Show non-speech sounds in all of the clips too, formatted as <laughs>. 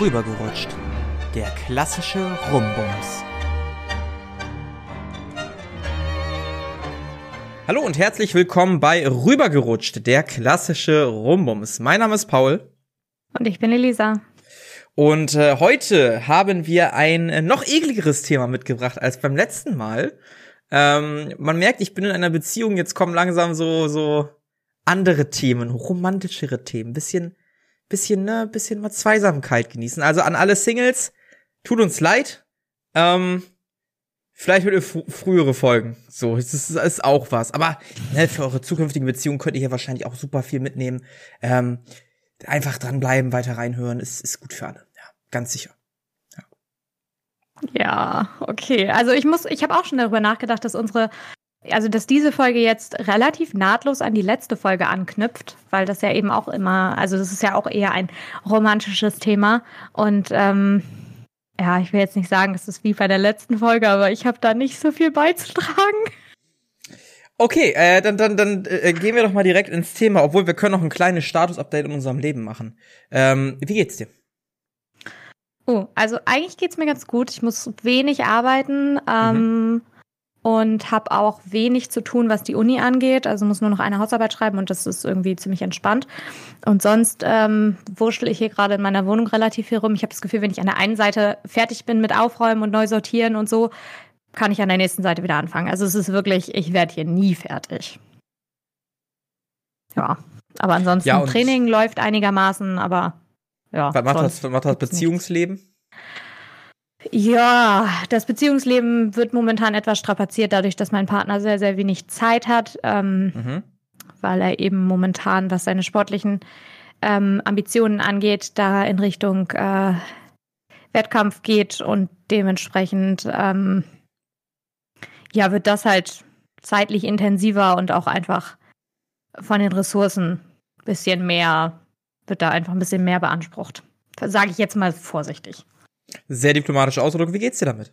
Rübergerutscht. Der klassische Rumbums. Hallo und herzlich willkommen bei Rübergerutscht, der klassische Rumbums. Mein Name ist Paul. Und ich bin Elisa. Und äh, heute haben wir ein äh, noch ekligeres Thema mitgebracht als beim letzten Mal. Ähm, man merkt, ich bin in einer Beziehung, jetzt kommen langsam so, so andere Themen, romantischere Themen, bisschen, bisschen, ne, bisschen mal Zweisamkeit genießen. Also an alle Singles, tut uns leid. Ähm, vielleicht hört ihr frühere Folgen. So, es ist, ist auch was. Aber ne, für eure zukünftigen Beziehungen könnt ihr hier wahrscheinlich auch super viel mitnehmen. Ähm, einfach dranbleiben, weiter reinhören, ist, ist gut für alle. Ja, ganz sicher. Ja, okay. Also ich muss, ich habe auch schon darüber nachgedacht, dass unsere also dass diese Folge jetzt relativ nahtlos an die letzte Folge anknüpft, weil das ja eben auch immer, also das ist ja auch eher ein romantisches Thema. Und ähm, ja, ich will jetzt nicht sagen, es ist wie bei der letzten Folge, aber ich habe da nicht so viel beizutragen. Okay, äh, dann, dann, dann äh, gehen wir doch mal direkt ins Thema, obwohl wir können noch ein kleines Status-Update in unserem Leben machen. Ähm, wie geht's dir? Oh, also eigentlich geht's mir ganz gut. Ich muss wenig arbeiten. Ähm, mhm und habe auch wenig zu tun, was die Uni angeht. Also muss nur noch eine Hausarbeit schreiben und das ist irgendwie ziemlich entspannt. Und sonst ähm, wurschtel ich hier gerade in meiner Wohnung relativ viel rum. Ich habe das Gefühl, wenn ich an der einen Seite fertig bin mit Aufräumen und neu sortieren und so, kann ich an der nächsten Seite wieder anfangen. Also es ist wirklich, ich werde hier nie fertig. Ja, aber ansonsten ja, Training läuft einigermaßen, aber ja. Was macht das, was macht das Beziehungsleben? Nichts. Ja, das Beziehungsleben wird momentan etwas strapaziert, dadurch, dass mein Partner sehr, sehr wenig Zeit hat, ähm, mhm. weil er eben momentan, was seine sportlichen ähm, Ambitionen angeht, da in Richtung äh, Wettkampf geht und dementsprechend ähm, ja wird das halt zeitlich intensiver und auch einfach von den Ressourcen bisschen mehr wird da einfach ein bisschen mehr beansprucht. Sage ich jetzt mal vorsichtig. Sehr diplomatische Ausdruck. Wie geht's dir damit?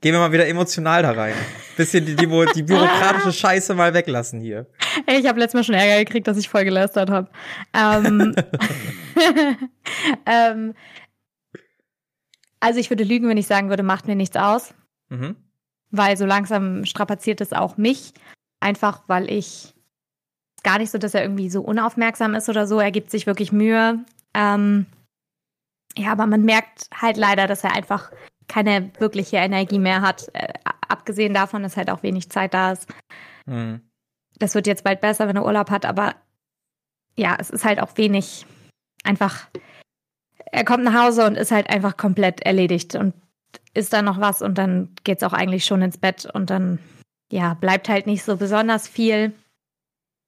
Gehen wir mal wieder emotional da rein. Bisschen die, die, die bürokratische <laughs> Scheiße mal weglassen hier. Ey, ich habe letztes Mal schon Ärger gekriegt, dass ich voll gelästert habe. Ähm, <laughs> ähm, also ich würde lügen, wenn ich sagen würde, macht mir nichts aus. Mhm. Weil so langsam strapaziert es auch mich. Einfach, weil ich gar nicht so, dass er irgendwie so unaufmerksam ist oder so. Er gibt sich wirklich Mühe. Ähm, ja, aber man merkt halt leider, dass er einfach keine wirkliche Energie mehr hat. Äh, abgesehen davon, dass halt auch wenig Zeit da ist. Mhm. Das wird jetzt bald besser, wenn er Urlaub hat, aber ja, es ist halt auch wenig einfach. Er kommt nach Hause und ist halt einfach komplett erledigt und ist da noch was und dann geht's auch eigentlich schon ins Bett und dann ja, bleibt halt nicht so besonders viel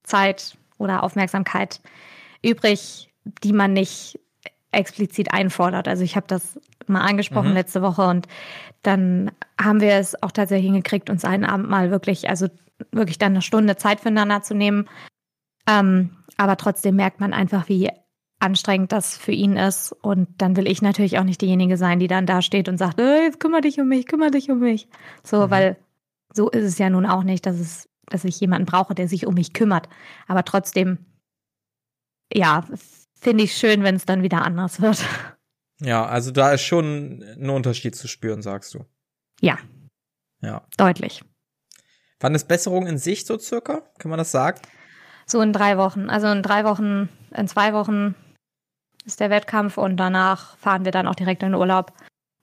Zeit oder Aufmerksamkeit übrig, die man nicht explizit einfordert. Also ich habe das mal angesprochen mhm. letzte Woche und dann haben wir es auch tatsächlich hingekriegt, uns einen Abend mal wirklich, also wirklich dann eine Stunde Zeit füreinander zu nehmen. Ähm, aber trotzdem merkt man einfach, wie anstrengend das für ihn ist. Und dann will ich natürlich auch nicht diejenige sein, die dann da steht und sagt, äh, jetzt kümmere dich um mich, kümmere dich um mich. So, mhm. weil so ist es ja nun auch nicht, dass es, dass ich jemanden brauche, der sich um mich kümmert. Aber trotzdem, ja, finde ich schön, wenn es dann wieder anders wird. Ja, also da ist schon ein Unterschied zu spüren, sagst du. Ja. Ja. Deutlich. Wann ist Besserung in Sicht so circa? Kann man das sagen? So in drei Wochen. Also in drei Wochen, in zwei Wochen ist der Wettkampf und danach fahren wir dann auch direkt in den Urlaub.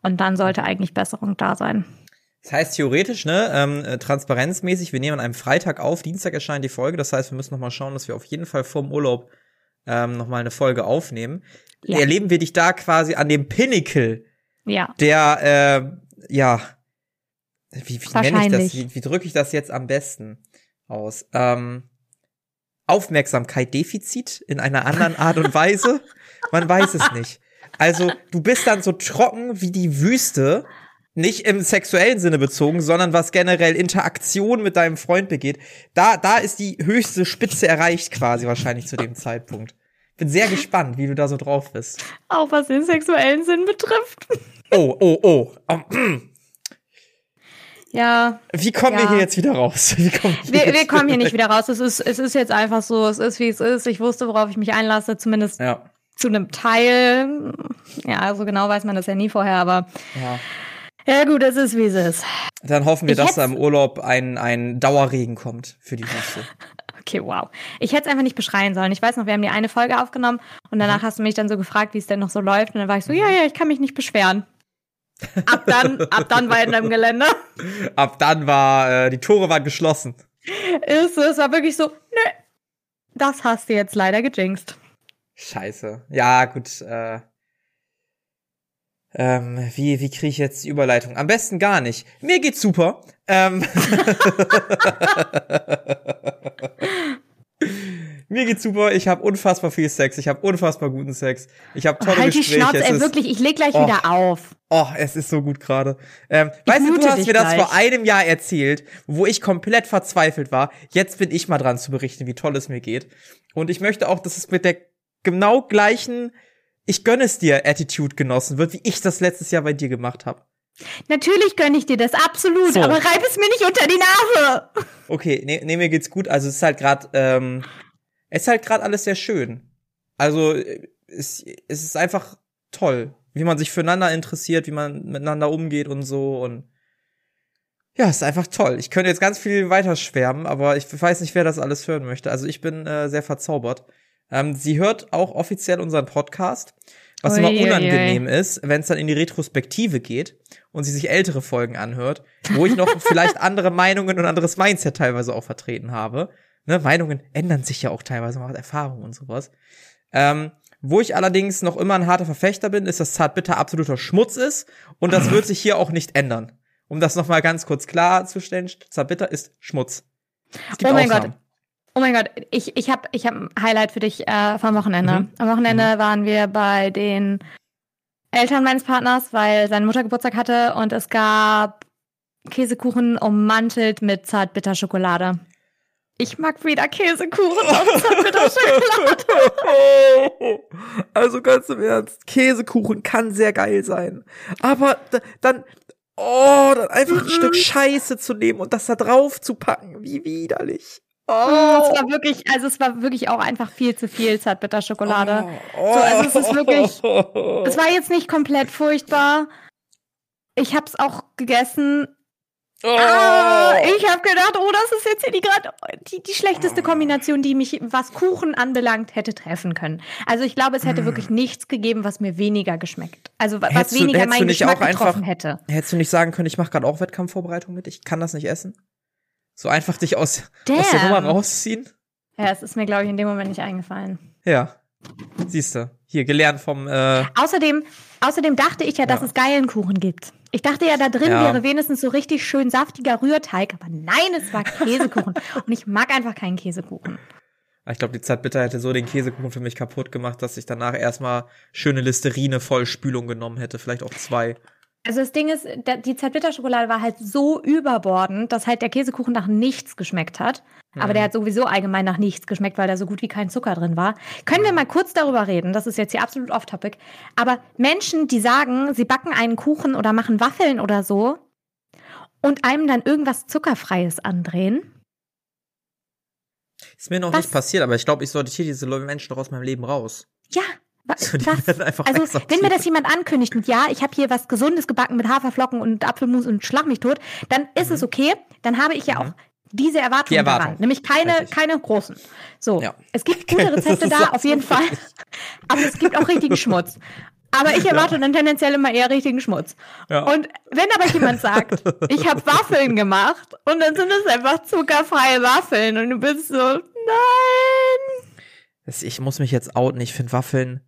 Und dann sollte eigentlich Besserung da sein. Das heißt theoretisch, ne, ähm, äh, transparenzmäßig, wir nehmen an einem Freitag auf, Dienstag erscheint die Folge. Das heißt, wir müssen noch mal schauen, dass wir auf jeden Fall vorm Urlaub ähm, nochmal eine Folge aufnehmen, ja. erleben wir dich da quasi an dem Pinnacle ja. der, äh, ja, wie, wie nenne ich das, wie, wie drücke ich das jetzt am besten aus? Ähm, Aufmerksamkeit Defizit in einer anderen Art und Weise? <laughs> Man weiß es nicht. Also, du bist dann so trocken wie die Wüste nicht im sexuellen Sinne bezogen, sondern was generell Interaktion mit deinem Freund begeht, da, da ist die höchste Spitze erreicht quasi wahrscheinlich zu dem Zeitpunkt. Bin sehr gespannt, wie du da so drauf bist. Auch was den sexuellen Sinn betrifft. Oh, oh, oh. Ja. Wie kommen ja. wir hier jetzt wieder raus? wir, wir, wir kommen hier nicht wieder raus. Es ist, es ist jetzt einfach so, es ist wie es ist. Ich wusste, worauf ich mich einlasse, zumindest. Ja. zu einem Teil. Ja, so genau weiß man das ja nie vorher, aber ja. Ja, gut, es ist wie es ist. Dann hoffen wir, ich dass da im Urlaub ein, ein Dauerregen kommt für die Wüste. <laughs> Okay, wow. Ich hätte es einfach nicht beschreien sollen. Ich weiß noch, wir haben die eine Folge aufgenommen und danach mhm. hast du mich dann so gefragt, wie es denn noch so läuft. Und dann war ich so, ja, ja, ich kann mich nicht beschweren. Ab dann, ab dann war in deinem Gelände. <laughs> Ab dann war, äh, die Tore waren geschlossen. Ist es war wirklich so, nö, das hast du jetzt leider gejinxt. Scheiße. Ja, gut, äh, ähm, wie, wie kriege ich jetzt die Überleitung? Am besten gar nicht. Mir geht's super. Ähm <laughs> Mir geht's super. Ich habe unfassbar viel Sex. Ich habe unfassbar guten Sex. Ich habe tolle oh, halt Gespräche. Halt die Schnauze, ey, wirklich. Ich leg gleich oh, wieder auf. Oh, es ist so gut gerade. Ähm, weißt du, du hast mir das vor einem Jahr erzählt, wo ich komplett verzweifelt war. Jetzt bin ich mal dran zu berichten, wie toll es mir geht. Und ich möchte auch, dass es mit der genau gleichen ich gönne es dir Attitude genossen wird, wie ich das letztes Jahr bei dir gemacht habe. Natürlich gönne ich dir das, absolut, so. aber reib es mir nicht unter die Nase. Okay, nee, nee mir geht's gut. Also es ist halt gerade, ähm, es ist halt gerade alles sehr schön. Also es, es ist einfach toll, wie man sich füreinander interessiert, wie man miteinander umgeht und so und ja, ist einfach toll. Ich könnte jetzt ganz viel weiter schwärmen, aber ich weiß nicht, wer das alles hören möchte. Also ich bin äh, sehr verzaubert. Ähm, sie hört auch offiziell unseren Podcast, was ui, immer unangenehm ui, ui. ist, wenn es dann in die Retrospektive geht und sie sich ältere Folgen anhört, wo ich noch <laughs> vielleicht andere Meinungen und anderes Mindset teilweise auch vertreten habe. Ne, Meinungen ändern sich ja auch teilweise, man hat Erfahrungen und sowas. Ähm, wo ich allerdings noch immer ein harter Verfechter bin, ist, dass Zartbitter absoluter Schmutz ist und das wird sich hier auch nicht ändern. Um das nochmal ganz kurz klarzustellen, Zartbitter ist Schmutz. oh mein Ausnahmen. Gott, Oh mein Gott, ich, ich habe ich hab ein Highlight für dich äh, vom Wochenende. Mhm. Am Wochenende mhm. waren wir bei den Eltern meines Partners, weil seine Mutter Geburtstag hatte und es gab Käsekuchen ummantelt mit Zartbitterschokolade. Ich mag wieder Käsekuchen auf <laughs> Zartbitterschokolade. also ganz im Ernst, Käsekuchen kann sehr geil sein. Aber dann, oh, dann einfach ein Stück Scheiße zu nehmen und das da drauf zu packen, wie widerlich. Oh. Es war wirklich, also es war wirklich auch einfach viel zu viel Zartbitterschokolade. Oh. So, also es ist wirklich, <laughs> es war jetzt nicht komplett furchtbar. Ich hab's auch gegessen. Oh. Ah, ich habe gedacht, oh, das ist jetzt hier die gerade die, die schlechteste Kombination, die mich, was Kuchen anbelangt, hätte treffen können. Also ich glaube, es hätte mm. wirklich nichts gegeben, was mir weniger geschmeckt. Also was hättest weniger du, mein Geschmack getroffen einfach, hätte. Hättest du nicht sagen können, ich mache gerade auch Wettkampfvorbereitung mit, ich kann das nicht essen? So einfach dich aus, aus der Nummer rausziehen? Ja, es ist mir, glaube ich, in dem Moment nicht eingefallen. Ja. Siehst du. Hier gelernt vom. Äh außerdem, außerdem dachte ich ja, dass ja. es geilen Kuchen gibt. Ich dachte ja, da drin ja. wäre wenigstens so richtig schön saftiger Rührteig, aber nein, es war Käsekuchen. <laughs> Und ich mag einfach keinen Käsekuchen. Ich glaube, die Zartbitter hätte so den Käsekuchen für mich kaputt gemacht, dass ich danach erstmal schöne Listerine voll Spülung genommen hätte, vielleicht auch zwei. Also das Ding ist, die Zartbitterschokolade war halt so überbordend, dass halt der Käsekuchen nach nichts geschmeckt hat. Mhm. Aber der hat sowieso allgemein nach nichts geschmeckt, weil da so gut wie kein Zucker drin war. Können wir mal kurz darüber reden? Das ist jetzt hier absolut off-topic. Aber Menschen, die sagen, sie backen einen Kuchen oder machen Waffeln oder so und einem dann irgendwas Zuckerfreies andrehen. Ist mir noch Was? nicht passiert, aber ich glaube, ich sortiere diese Menschen doch aus meinem Leben raus. Ja, was? Also, wenn mir das jemand ankündigt mit ja, ich habe hier was Gesundes gebacken mit Haferflocken und Apfelmus und schlag mich tot, dann ist mhm. es okay. Dann habe ich ja auch mhm. diese Erwartungen Die Erwartung. daran, nämlich keine keine großen. So, ja. es gibt <laughs> gute Rezepte da auf jeden Fall, aber es gibt auch richtigen Schmutz. Aber ich <laughs> erwarte ja. dann tendenziell immer eher richtigen Schmutz. Ja. Und wenn aber jemand sagt, ich habe <laughs> Waffeln gemacht und dann sind es einfach zuckerfreie Waffeln und du bist so, nein. Ich muss mich jetzt outen, ich finde Waffeln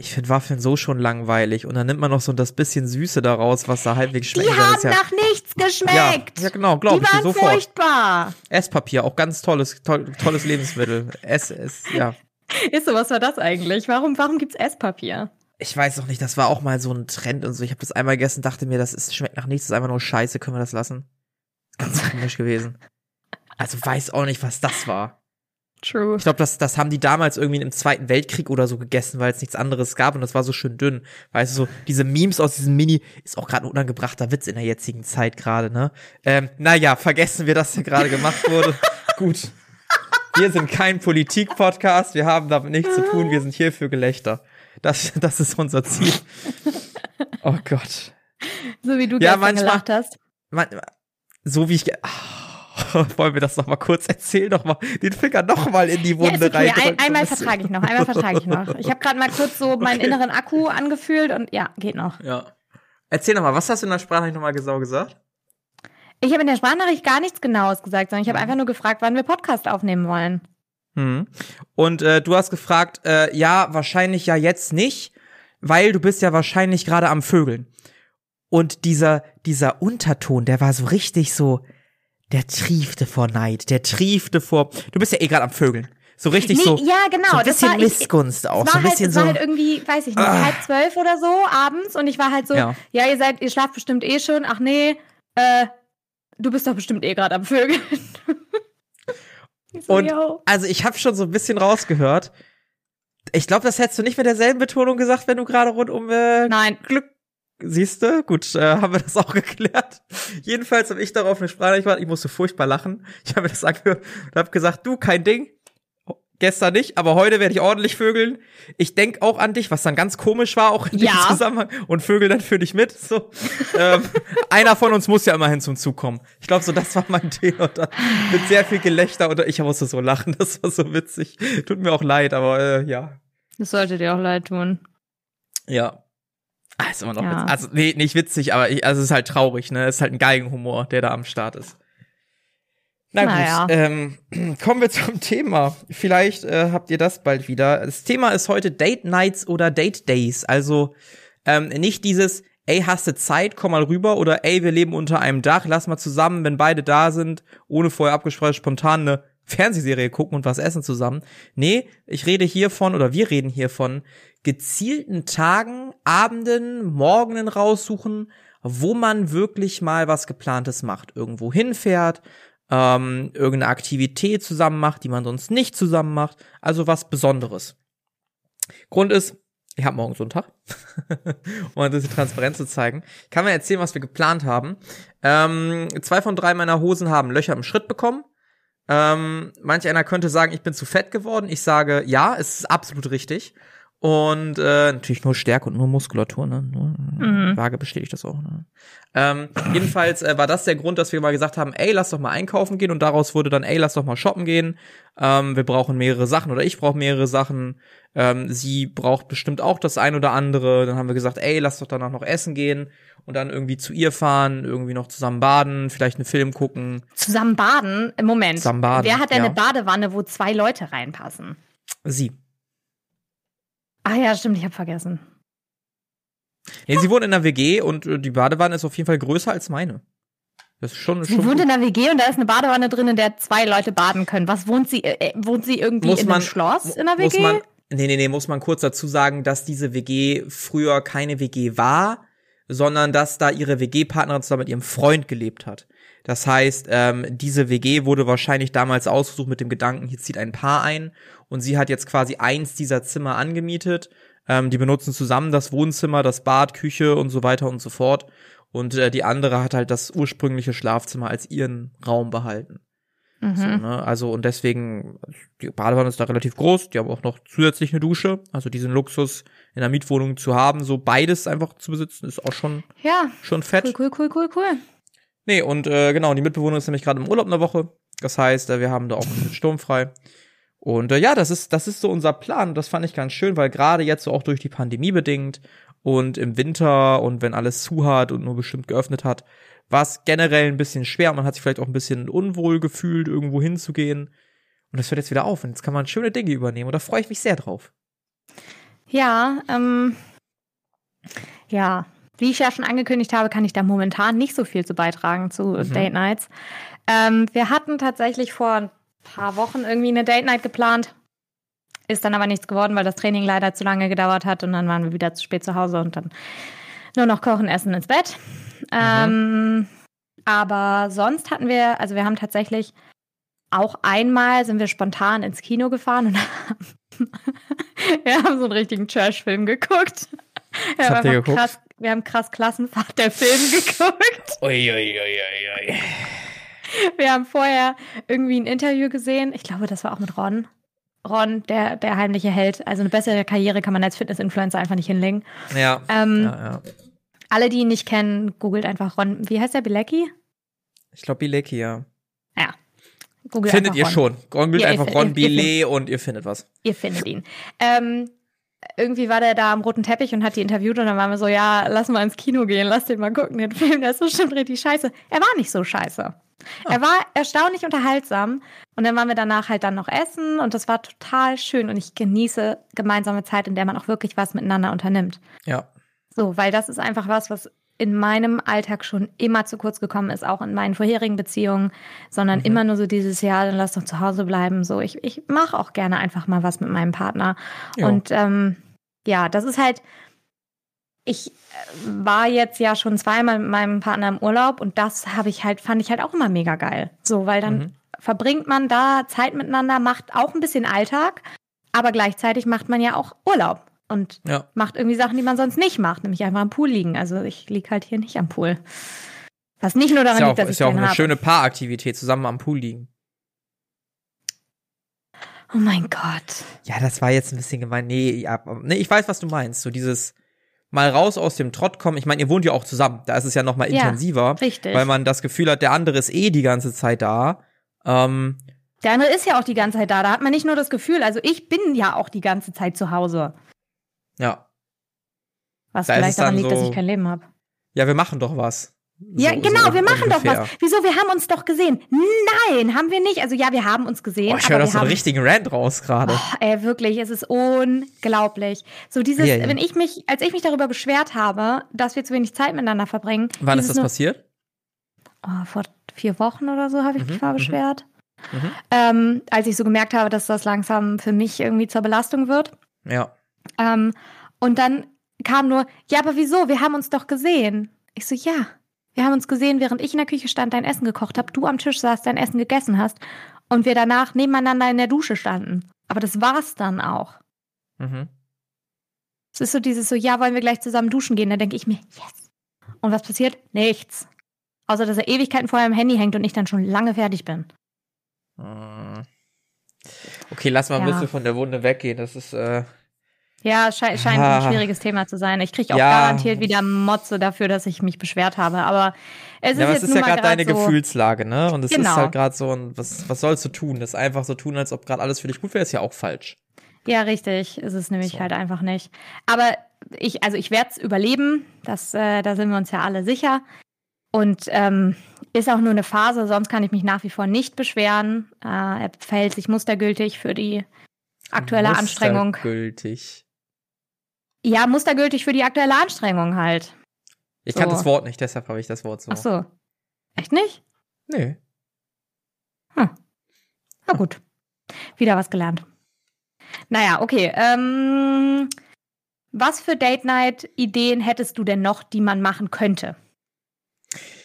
ich finde Waffeln so schon langweilig und dann nimmt man noch so das bisschen Süße daraus, was da halbwegs schmeckt. Die haben ja, nach nichts geschmeckt. Ja, ja genau, glaube ich waren sofort. furchtbar. Esspapier, auch ganz tolles, toll, tolles Lebensmittel. Ess, ess, ja. <laughs> Ist so, was war das eigentlich? Warum, warum gibt's Esspapier? Ich weiß auch nicht, das war auch mal so ein Trend und so. Ich habe das einmal gegessen, dachte mir, das ist, schmeckt nach nichts, das ist einfach nur Scheiße, können wir das lassen? Ganz komisch gewesen. Also weiß auch nicht, was das war. True. Ich glaube, das, das haben die damals irgendwie im Zweiten Weltkrieg oder so gegessen, weil es nichts anderes gab und das war so schön dünn. Weißt du, so diese Memes aus diesem Mini ist auch gerade ein unangebrachter Witz in der jetzigen Zeit gerade, ne? Ähm, naja, vergessen wir, dass der gerade gemacht wurde. <laughs> Gut. Wir sind kein Politik-Podcast, wir haben damit nichts zu tun, wir sind hier für Gelächter. Das, das ist unser Ziel. <laughs> Oh Gott. So wie du ja, manchmal, gelacht hast. Man, so wie ich. Oh, <laughs> wollen wir das noch mal kurz erzählen, noch mal den Finger noch mal in die Wunde ja, okay. rein. Ein, einmal vertrage ich noch, einmal vertrage ich noch. Ich habe gerade mal kurz so meinen okay. inneren Akku angefühlt und ja, geht noch. Ja. Erzähl noch mal, was hast du in der Sprachnachricht noch mal genau gesagt? Ich habe in der Sprachnachricht gar nichts Genaues gesagt, sondern ich habe mhm. einfach nur gefragt, wann wir Podcast aufnehmen wollen. Hm. Und äh, du hast gefragt, äh, ja, wahrscheinlich ja jetzt nicht, weil du bist ja wahrscheinlich gerade am Vögeln. Und dieser, dieser Unterton, der war so richtig so, der triefte vor Neid, der triefte vor, du bist ja eh gerade am Vögeln. So richtig nee, so. Ja, genau. So ein bisschen war, Missgunst ich, auch. so ein halt, bisschen es war so. halt irgendwie, weiß ich nicht, ah. halb zwölf oder so abends und ich war halt so, ja. ja, ihr seid, ihr schlaft bestimmt eh schon. Ach nee, äh, du bist doch bestimmt eh gerade am Vögeln. <laughs> so, und yo. also ich habe schon so ein bisschen rausgehört. Ich glaube, das hättest du nicht mit derselben Betonung gesagt, wenn du gerade rund um äh, Nein. Glück Siehst du? Gut, äh, haben wir das auch <laughs> geklärt. Jedenfalls habe ich darauf eine Sprache gemacht. Ich musste furchtbar lachen. Ich habe mir das angehört und habe gesagt, du, kein Ding. Gestern nicht, aber heute werde ich ordentlich vögeln. Ich denk auch an dich, was dann ganz komisch war, auch in ja. dem Zusammenhang. Und vögel dann für dich mit. So, <laughs> ähm, einer von uns muss ja immerhin zum Zug kommen. Ich glaube, so das war mein <laughs> Thema. Und dann mit sehr viel Gelächter und ich musste so lachen. Das war so witzig. Tut mir auch leid, aber äh, ja. Das sollte dir auch leid tun. Ja, Ah, ist immer noch ja. Also, nee, nicht witzig, aber ich, also es ist halt traurig, ne? Es ist halt ein Geigenhumor, der da am Start ist. Na naja. gut, ähm, <clears throat> kommen wir zum Thema. Vielleicht äh, habt ihr das bald wieder. Das Thema ist heute Date Nights oder Date Days. Also ähm, nicht dieses, ey, hast du Zeit, komm mal rüber oder ey, wir leben unter einem Dach, lass mal zusammen, wenn beide da sind, ohne vorher abgesprochen, spontan eine Fernsehserie gucken und was essen zusammen. Nee, ich rede hiervon oder wir reden hiervon gezielten Tagen, Abenden, Morgenen raussuchen, wo man wirklich mal was geplantes macht, irgendwo hinfährt, ähm, irgendeine Aktivität zusammen macht, die man sonst nicht zusammen macht, also was Besonderes. Grund ist, ich habe morgen so einen Tag, <laughs> um das transparent zu zeigen. Ich kann mir erzählen, was wir geplant haben. Ähm, zwei von drei meiner Hosen haben Löcher im Schritt bekommen. Ähm, manch einer könnte sagen, ich bin zu fett geworden. Ich sage, ja, es ist absolut richtig. Und äh, natürlich nur Stärke und nur Muskulatur, ne? Mhm. Waage bestätigt das auch. Ne? Ähm, jedenfalls äh, war das der Grund, dass wir mal gesagt haben, ey, lass doch mal einkaufen gehen und daraus wurde dann, ey, lass doch mal shoppen gehen. Ähm, wir brauchen mehrere Sachen oder ich brauche mehrere Sachen. Ähm, sie braucht bestimmt auch das ein oder andere. Dann haben wir gesagt, ey, lass doch danach noch essen gehen und dann irgendwie zu ihr fahren, irgendwie noch zusammen baden, vielleicht einen Film gucken. Zusammen baden? Im Moment. Zusammen baden. Wer hat denn ja. eine Badewanne, wo zwei Leute reinpassen? Sie. Ah ja, stimmt, ich habe vergessen. Nee, sie wohnt in der WG und äh, die Badewanne ist auf jeden Fall größer als meine. Das ist schon, sie schon wohnt gut. in der WG und da ist eine Badewanne drin, in der zwei Leute baden können. Was wohnt sie? Äh, äh wohnt sie irgendwie muss in man, einem Schloss in der WG? Muss man, nee, nee, nee, muss man kurz dazu sagen, dass diese WG früher keine WG war, sondern dass da ihre WG-Partnerin zusammen mit ihrem Freund gelebt hat. Das heißt, ähm, diese WG wurde wahrscheinlich damals ausgesucht mit dem Gedanken, hier zieht ein Paar ein und sie hat jetzt quasi eins dieser Zimmer angemietet. Ähm, die benutzen zusammen das Wohnzimmer, das Bad, Küche und so weiter und so fort. Und äh, die andere hat halt das ursprüngliche Schlafzimmer als ihren Raum behalten. Mhm. So, ne? Also und deswegen, die Badewanne ist da relativ groß, die haben auch noch zusätzlich eine Dusche. Also diesen Luxus in der Mietwohnung zu haben, so beides einfach zu besitzen, ist auch schon, ja. schon fett. Cool, cool, cool, cool, cool. Nee, und äh, genau, die Mitbewohnerin ist nämlich gerade im Urlaub eine Woche. Das heißt, äh, wir haben da auch sturmfrei. Und äh, ja, das ist, das ist so unser Plan. Das fand ich ganz schön, weil gerade jetzt so auch durch die Pandemie bedingt und im Winter und wenn alles zu hat und nur bestimmt geöffnet hat, war es generell ein bisschen schwer. Man hat sich vielleicht auch ein bisschen unwohl gefühlt, irgendwo hinzugehen. Und das hört jetzt wieder auf und jetzt kann man schöne Dinge übernehmen und da freue ich mich sehr drauf. Ja, ähm, ja, wie ich ja schon angekündigt habe, kann ich da momentan nicht so viel zu beitragen zu mhm. Date Nights. Ähm, wir hatten tatsächlich vor ein paar Wochen irgendwie eine Date Night geplant. Ist dann aber nichts geworden, weil das Training leider zu lange gedauert hat und dann waren wir wieder zu spät zu Hause und dann nur noch kochen, essen, ins Bett. Ähm, aber sonst hatten wir, also wir haben tatsächlich auch einmal sind wir spontan ins Kino gefahren und <laughs> haben, wir haben so einen richtigen Trash-Film geguckt. Was habt ihr geguckt? Krass, wir haben krass Klassenfahrt der Film <laughs> geguckt. Ui, ui, ui. Wir haben vorher irgendwie ein Interview gesehen. Ich glaube, das war auch mit Ron. Ron, der, der heimliche Held. Also eine bessere Karriere kann man als Fitness-Influencer einfach nicht hinlegen. Ja. Ähm, ja, ja. Alle, die ihn nicht kennen, googelt einfach Ron. Wie heißt der? Bilecki? Ich glaube Bilecki, ja. Ja. Googelt findet ihr Ron. schon. Googelt Ja, einfach Ron Billet und ihr findet was. Ihr findet ihn. Ähm, irgendwie war der da am roten Teppich und hat die interviewt und dann waren wir so, ja, lass mal ins Kino gehen, lass den mal gucken, den Film, der ist bestimmt richtig scheiße. Er war nicht so scheiße. Er war erstaunlich unterhaltsam und dann waren wir danach halt dann noch essen und das war total schön und ich genieße gemeinsame Zeit, in der man auch wirklich was miteinander unternimmt. Ja. So, weil das ist einfach was, was in meinem Alltag schon immer zu kurz gekommen ist, auch in meinen vorherigen Beziehungen, sondern Mhm. immer nur so dieses Jahr, dann lass doch zu Hause bleiben. So, ich, ich mache auch gerne einfach mal was mit meinem Partner. Ja. Und ähm, ja, das ist halt, ich äh, war jetzt ja schon zweimal mit meinem Partner im Urlaub und das habe ich halt, fand ich halt auch immer mega geil. So, weil dann Mhm. verbringt man da Zeit miteinander, macht auch ein bisschen Alltag, aber gleichzeitig macht man ja auch Urlaub. Und Ja. macht irgendwie Sachen, die man sonst nicht macht, nämlich einfach am Pool liegen. Also ich lieg halt hier nicht am Pool. Was nicht nur daran Ist ja auch, liegt, dass ist ich ja auch eine habe. schöne Paaraktivität, zusammen am Pool liegen. Oh mein Gott. Ja, das war jetzt ein bisschen gemein. Nee, ja, nee, ich weiß, was du meinst. So dieses mal raus aus dem Trott kommen. Ich meine, ihr wohnt ja auch zusammen. Da ist es ja noch mal Ja, intensiver, Richtig. weil man das Gefühl hat, der andere ist eh die ganze Zeit da. Ähm, Der andere ist ja auch die ganze Zeit da. Da hat man nicht nur das Gefühl, also ich bin ja auch die ganze Zeit zu Hause. Ja. Was Da vielleicht daran liegt, dass so- ich kein Leben habe. Ja, wir machen doch was. Ja, So- genau, so wir machen ungefähr. doch was. Wieso? Wir haben uns doch gesehen. Nein, haben wir nicht. Also ja, wir haben uns gesehen. Boah, ich höre doch so einen richtigen Rant raus gerade. Oh, ey, wirklich, es ist unglaublich. So dieses, Ja, ja. wenn ich mich, als ich mich darüber beschwert habe, dass wir zu wenig Zeit miteinander verbringen. Wann ist das nur- passiert? Oh, vor vier Wochen oder so habe ich Mhm, mich mal mhm. beschwert. Mhm. Ähm, als ich so gemerkt habe, dass das langsam für mich irgendwie zur Belastung wird. Ja. Ähm, und dann kam nur, ja, aber wieso? Wir haben uns doch gesehen. Ich so, ja. Wir haben uns gesehen, während ich in der Küche stand, dein Essen gekocht habe, du am Tisch saßt, dein Essen gegessen hast und wir danach nebeneinander in der Dusche standen. Aber das war's dann auch. Mhm. Es ist so dieses so, ja, wollen wir gleich zusammen duschen gehen? Dann denke ich mir, yes. Und was passiert? Nichts. Außer, dass er Ewigkeiten vorher im Handy hängt und ich dann schon lange fertig bin. Äh. Okay, lass mal ein Ja. bisschen von der Wunde weggehen. Das ist, äh, Ja, sche scheint Ah. ein schwieriges Thema zu sein. Ich kriege auch Ja. garantiert wieder Motze dafür, dass ich mich beschwert habe. Aber es ist ja, aber jetzt es ist ja gerade deine so, Gefühlslage, ne? Und es ist Genau. halt gerade so ein, was, was sollst du tun? Das einfach so tun, als ob gerade alles für dich gut wäre, ist ja auch falsch. Ja, richtig. Ist es nämlich So. halt einfach nicht. Aber ich, also ich werde es überleben. Das, äh, da sind wir uns ja alle sicher. Und ähm, ist auch nur eine Phase, sonst kann ich mich nach wie vor nicht beschweren. Äh, er verhält sich mustergültig für die aktuelle Anstrengung. Gültig. Ja, mustergültig für die aktuelle Anstrengung halt. Ich So. kannte das Wort nicht, deshalb habe ich das Wort so. Ach so. Echt nicht? Nee. Na gut. Wieder was gelernt. Naja, okay. Ähm, was für Date-Night-Ideen hättest du denn noch, die man machen könnte?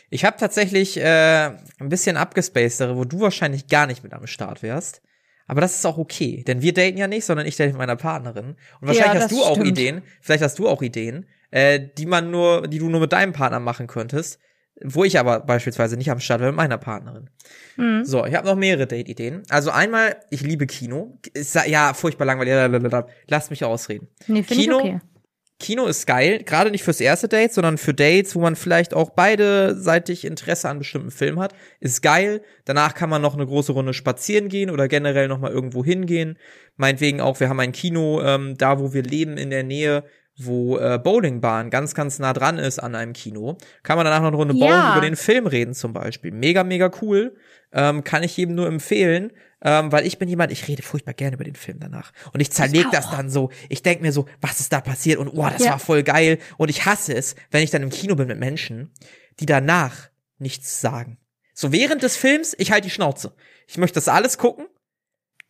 Ich habe tatsächlich äh, ein bisschen abgespacedere, wo du wahrscheinlich gar nicht mit am Start wärst. Aber das ist auch okay, denn wir daten ja nicht, sondern ich date mit meiner Partnerin. Und wahrscheinlich Ja, hast du auch stimmt. Ideen, vielleicht hast du auch Ideen, äh, die man nur, die du nur mit deinem Partner machen könntest, wo ich aber beispielsweise nicht am Start wäre mit meiner Partnerin. Hm. So, ich habe noch mehrere Date-Ideen. Also einmal, ich liebe Kino. Ist, ja, furchtbar langweilig. Lasst mich ausreden. Nee, finde ich Kino? okay. Kino ist geil, gerade nicht fürs erste Date, sondern für Dates, wo man vielleicht auch beideseitig Interesse an bestimmten Filmen hat, ist geil. Danach kann man noch eine große Runde spazieren gehen oder generell noch mal irgendwo hingehen. Meinetwegen auch, wir haben ein Kino ähm, da, wo wir leben in der Nähe, wo äh, Bowlingbahn ganz, ganz nah dran ist an einem Kino. Kann man danach noch eine Runde bowlen Ja. über den Film reden zum Beispiel. Mega, mega cool. Ähm, kann ich jedem nur empfehlen, ähm, weil ich bin jemand, ich rede furchtbar gerne über den Film danach. Und ich zerleg das dann so. Ich denk mir so, was ist da passiert? Und oh, das Ja. war voll geil. Und ich hasse es, wenn ich dann im Kino bin mit Menschen, die danach nichts sagen. So während des Films, ich halte die Schnauze. Ich möchte das alles gucken.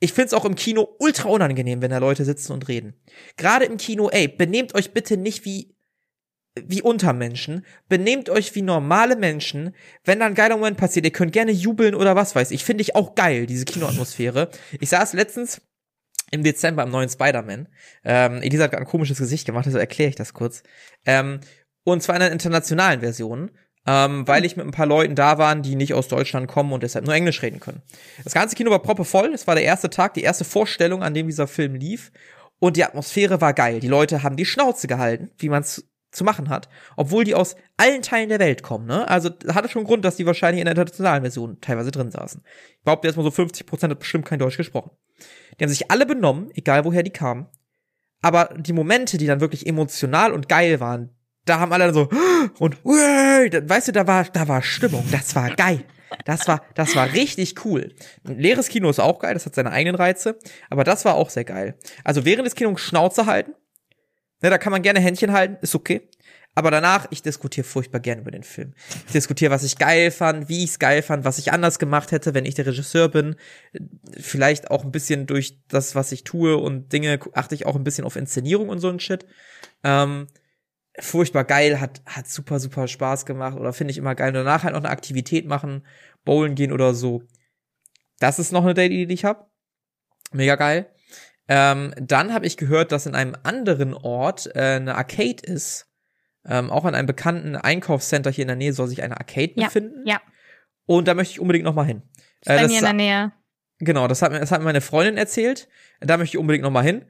Ich find's auch im Kino ultra unangenehm, wenn da Leute sitzen und reden. Gerade im Kino, ey, benehmt euch bitte nicht wie wie Untermenschen. Benehmt euch wie normale Menschen. Wenn da ein geiler Moment passiert, ihr könnt gerne jubeln oder was weiß ich. Finde ich auch geil, diese Kinoatmosphäre. Ich saß letztens im Dezember im neuen Spider-Man. Ähm, Elisa hat ein komisches Gesicht gemacht, also erkläre ich das kurz. Ähm, und zwar in einer internationalen Version. Ähm, weil ich mit ein paar Leuten da waren, die nicht aus Deutschland kommen und deshalb nur Englisch reden können. Das ganze Kino war proppevoll. Es war der erste Tag, die erste Vorstellung, an dem dieser Film lief. Und die Atmosphäre war geil. Die Leute haben die Schnauze gehalten, wie man es zu machen hat, obwohl die aus allen Teilen der Welt kommen, ne? Also hatte schon Grund, dass die wahrscheinlich in der internationalen Version teilweise drin saßen. Ich behaupte erstmal so 50 Prozent hat bestimmt kein Deutsch gesprochen. Die haben sich alle benommen, egal woher die kamen. Aber die Momente, die dann wirklich emotional und geil waren, da haben alle so und weißt du, da war da war Stimmung, das war geil. Das war das war richtig cool. Ein leeres Kino ist auch geil, das hat seine eigenen Reize, aber das war auch sehr geil. Also während des Kinos Schnauze halten. Ne, da kann man gerne Händchen halten, ist okay. Aber danach, ich diskutiere furchtbar gerne über den Film. Ich diskutiere, was ich geil fand, wie ich es geil fand, was ich anders gemacht hätte, wenn ich der Regisseur bin. Vielleicht auch ein bisschen durch das, was ich tue und Dinge achte ich auch ein bisschen auf Inszenierung und so ein Shit. Ähm, furchtbar geil, hat, hat super, super Spaß gemacht oder finde ich immer geil. Und danach halt noch eine Aktivität machen, bowlen gehen oder so. Das ist noch eine Date, die ich habe. Mega geil. Ähm, dann habe ich gehört, dass in einem anderen Ort äh, eine Arcade ist. Ähm, auch an einem bekannten Einkaufscenter hier in der Nähe soll sich eine Arcade ja, befinden. Ja. Und da möchte ich unbedingt noch mal hin. Ist äh, bei mir in der Nähe. Genau, das hat, mir, das hat mir meine Freundin erzählt. Da möchte ich unbedingt noch mal hin.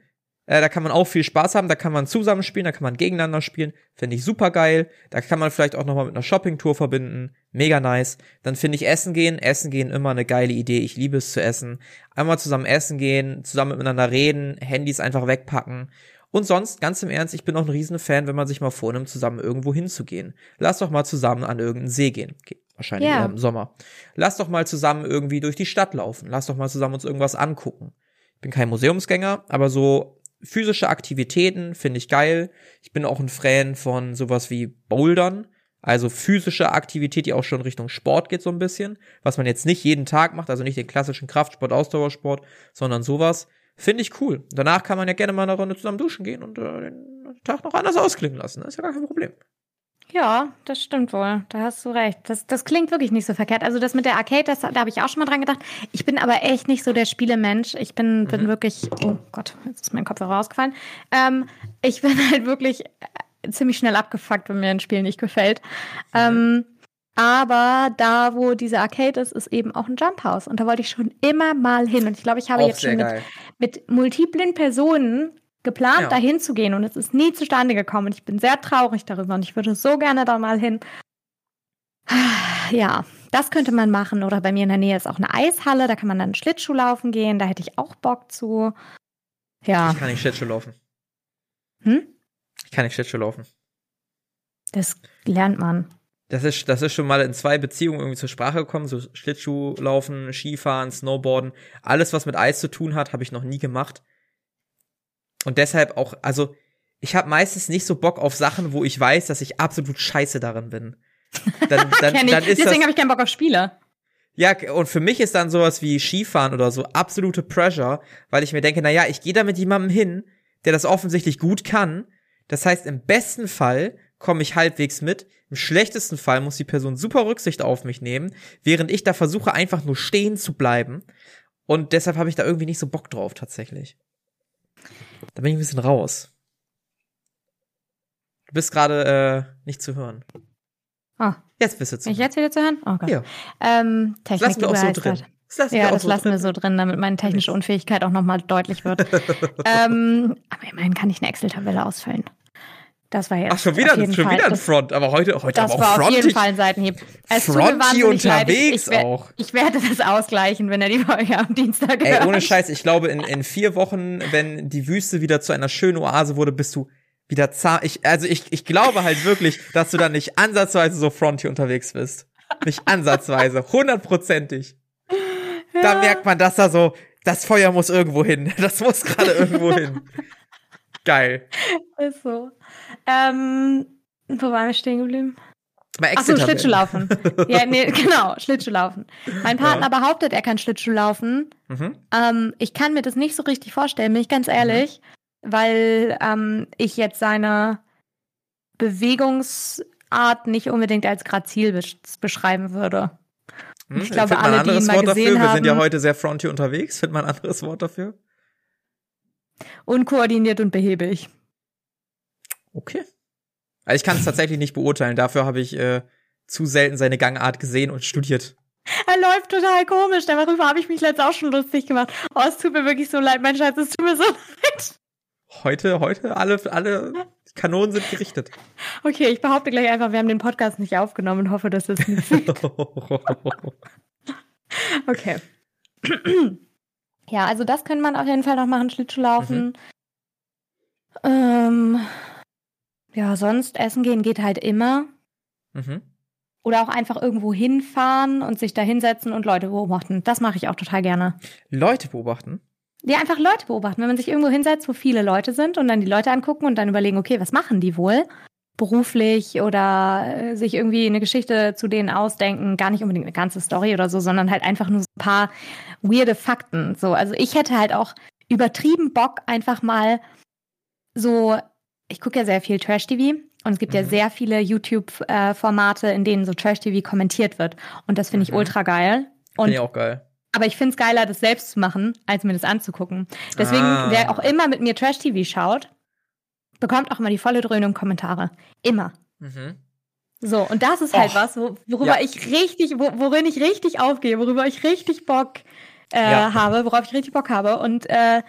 Äh, da kann man auch viel Spaß haben, da kann man zusammenspielen, da kann man gegeneinander spielen. Finde ich super geil. Da kann man vielleicht auch nochmal mit einer Shoppingtour verbinden. Mega nice. Dann finde ich Essen gehen. Essen gehen immer eine geile Idee. Ich liebe es zu essen. Einmal zusammen essen gehen, zusammen miteinander reden, Handys einfach wegpacken. Und sonst, ganz im Ernst, ich bin auch ein riesen Fan, wenn man sich mal vornimmt, zusammen irgendwo hinzugehen. Lass doch mal zusammen an irgendeinen See gehen. Okay, wahrscheinlich yeah. im Sommer. Lass doch mal zusammen irgendwie durch die Stadt laufen. Lass doch mal zusammen uns irgendwas angucken. Ich bin kein Museumsgänger, aber so physische Aktivitäten finde ich geil. Ich bin auch ein Fan von sowas wie Bouldern. Also physische Aktivität, die auch schon Richtung Sport geht so ein bisschen. Was man jetzt nicht jeden Tag macht, also nicht den klassischen Kraftsport, Ausdauersport, sondern sowas. Finde ich cool. Danach kann man ja gerne mal eine Runde zusammen duschen gehen und äh, den Tag noch anders ausklingen lassen. Das ist ja gar kein Problem. Ja, das stimmt wohl. Da hast du recht. Das, das klingt wirklich nicht so verkehrt. Also das mit der Arcade, das, da habe ich auch schon mal dran gedacht. Ich bin aber echt nicht so der Spielemensch. Ich bin, mhm. bin wirklich, oh Gott, jetzt ist mein Kopf rausgefallen. Ähm, ich bin <laughs> halt wirklich äh, ziemlich schnell abgefuckt, wenn mir ein Spiel nicht gefällt. Mhm. Ähm, aber da, wo diese Arcade ist, ist eben auch ein Jump House. Und da wollte ich schon immer mal hin. Und ich glaube, ich habe auch jetzt schon mit, mit multiplen Personen geplant, ja. dahin zu gehen und es ist nie zustande gekommen. Und ich bin sehr traurig darüber und ich würde so gerne da mal hin. Ja, das könnte man machen. Oder bei mir in der Nähe ist auch eine Eishalle, da kann man dann Schlittschuh laufen gehen, da hätte ich auch Bock zu. Ja. Ich kann nicht Schlittschuh laufen. Hm? Ich kann nicht Schlittschuh laufen. Das lernt man. Das ist, das ist schon mal in zwei Beziehungen irgendwie zur Sprache gekommen, so Schlittschuh laufen, Skifahren, Snowboarden, alles was mit Eis zu tun hat, habe ich noch nie gemacht. Und deshalb auch, also ich habe meistens nicht so Bock auf Sachen, wo ich weiß, dass ich absolut scheiße darin bin. Dann, <laughs> dann, dann ist Deswegen habe ich keinen Bock auf Spiele. Ja, und für mich ist dann sowas wie Skifahren oder so absolute Pressure, weil ich mir denke, na ja, ich gehe da mit jemandem hin, der das offensichtlich gut kann. Das heißt, im besten Fall komme ich halbwegs mit. Im schlechtesten Fall muss die Person super Rücksicht auf mich nehmen, während ich da versuche, einfach nur stehen zu bleiben. Und deshalb habe ich da irgendwie nicht so Bock drauf, tatsächlich. Da bin ich ein bisschen raus. Du bist gerade äh, nicht zu hören. Ah. Jetzt bist du zu hören. Ich jetzt wieder zu hören? Oh Gott. Ja. Ähm, Technik das lassen wir auch so drin. Das lassen ja, das so lassen drin. wir so drin, damit meine technische Unfähigkeit auch nochmal deutlich wird. <laughs> ähm, aber immerhin kann ich eine Excel-Tabelle ausfüllen. Das war jetzt. Ach, schon wieder, schon wieder ein Front, aber heute, heute das aber auch war auf jeden Fall ein Seitenhieb. Es Fronty unterwegs ich, ich, auch. Ich werde das ausgleichen, wenn er die Folge am Dienstag hört. Ey, ohne Scheiß, ich glaube, in, in vier Wochen, wenn die Wüste wieder zu einer schönen Oase wurde, bist du wieder zahm. Ich, also ich, ich glaube halt wirklich, dass du dann nicht ansatzweise so Fronty unterwegs bist. Nicht ansatzweise, <laughs> hundertprozentig. Ja. Da merkt man, dass da so, das Feuer muss irgendwo hin. Das muss gerade irgendwo hin. <laughs> Geil. Ist so. Ähm, wo waren wir stehen geblieben? Bei Ach so, Schlittschuhlaufen. <laughs> ja, nee, genau, Schlittschuhlaufen. Mein Partner ja. behauptet, er kann Schlittschuhlaufen. Mhm. Ähm, ich kann mir das nicht so richtig vorstellen, bin ich ganz ehrlich, mhm. weil ähm, ich jetzt seine Bewegungsart nicht unbedingt als grazil beschreiben würde. Hm, ich glaube, alle, die ihn mal Wort gesehen dafür? haben. Wir sind ja heute sehr fronty unterwegs. Findet man ein anderes Wort dafür? Unkoordiniert und behäbig. Okay. Also ich kann es tatsächlich nicht beurteilen. Dafür habe ich äh, zu selten seine Gangart gesehen und studiert. Er läuft total komisch. Darüber habe ich mich letztens auch schon lustig gemacht. Oh, es tut mir wirklich so leid, mein Schatz, es tut mir so <laughs> leid. Heute, heute, alle, alle Kanonen sind gerichtet. Okay, ich behaupte gleich einfach, wir haben den Podcast nicht aufgenommen und hoffe, dass es nicht <laughs> okay. <clears throat> ja, also das könnte man auf jeden Fall noch machen, Schlittschuhlaufen. Mhm. Ähm, ja, sonst essen gehen geht halt immer. Mhm. Oder auch einfach irgendwo hinfahren und sich da hinsetzen und Leute beobachten. Das mache ich auch total gerne. Leute beobachten? Ja, einfach Leute beobachten. Wenn man sich irgendwo hinsetzt, wo viele Leute sind und dann die Leute angucken und dann überlegen, okay, was machen die wohl? Beruflich oder äh, sich irgendwie eine Geschichte zu denen ausdenken. Gar nicht unbedingt eine ganze Story oder so, sondern halt einfach nur so ein paar weirde Fakten. So, also ich hätte halt auch übertrieben Bock, einfach mal so, ich gucke ja sehr viel Trash-TV und es gibt mhm. ja sehr viele YouTube-Formate, in denen so Trash-TV kommentiert wird. Und das finde ich mhm. ultra geil. Finde ich auch geil. Aber ich finde es geiler, das selbst zu machen, als mir das anzugucken. Deswegen, ah. wer auch immer mit mir Trash-TV schaut, bekommt auch mal die volle Dröhnung Kommentare. Immer. Mhm. So, und das ist halt Och. was, worüber ja. ich richtig, worin ich richtig aufgehe, worüber ich richtig Bock äh, ja. habe, worauf ich richtig Bock habe. Und äh,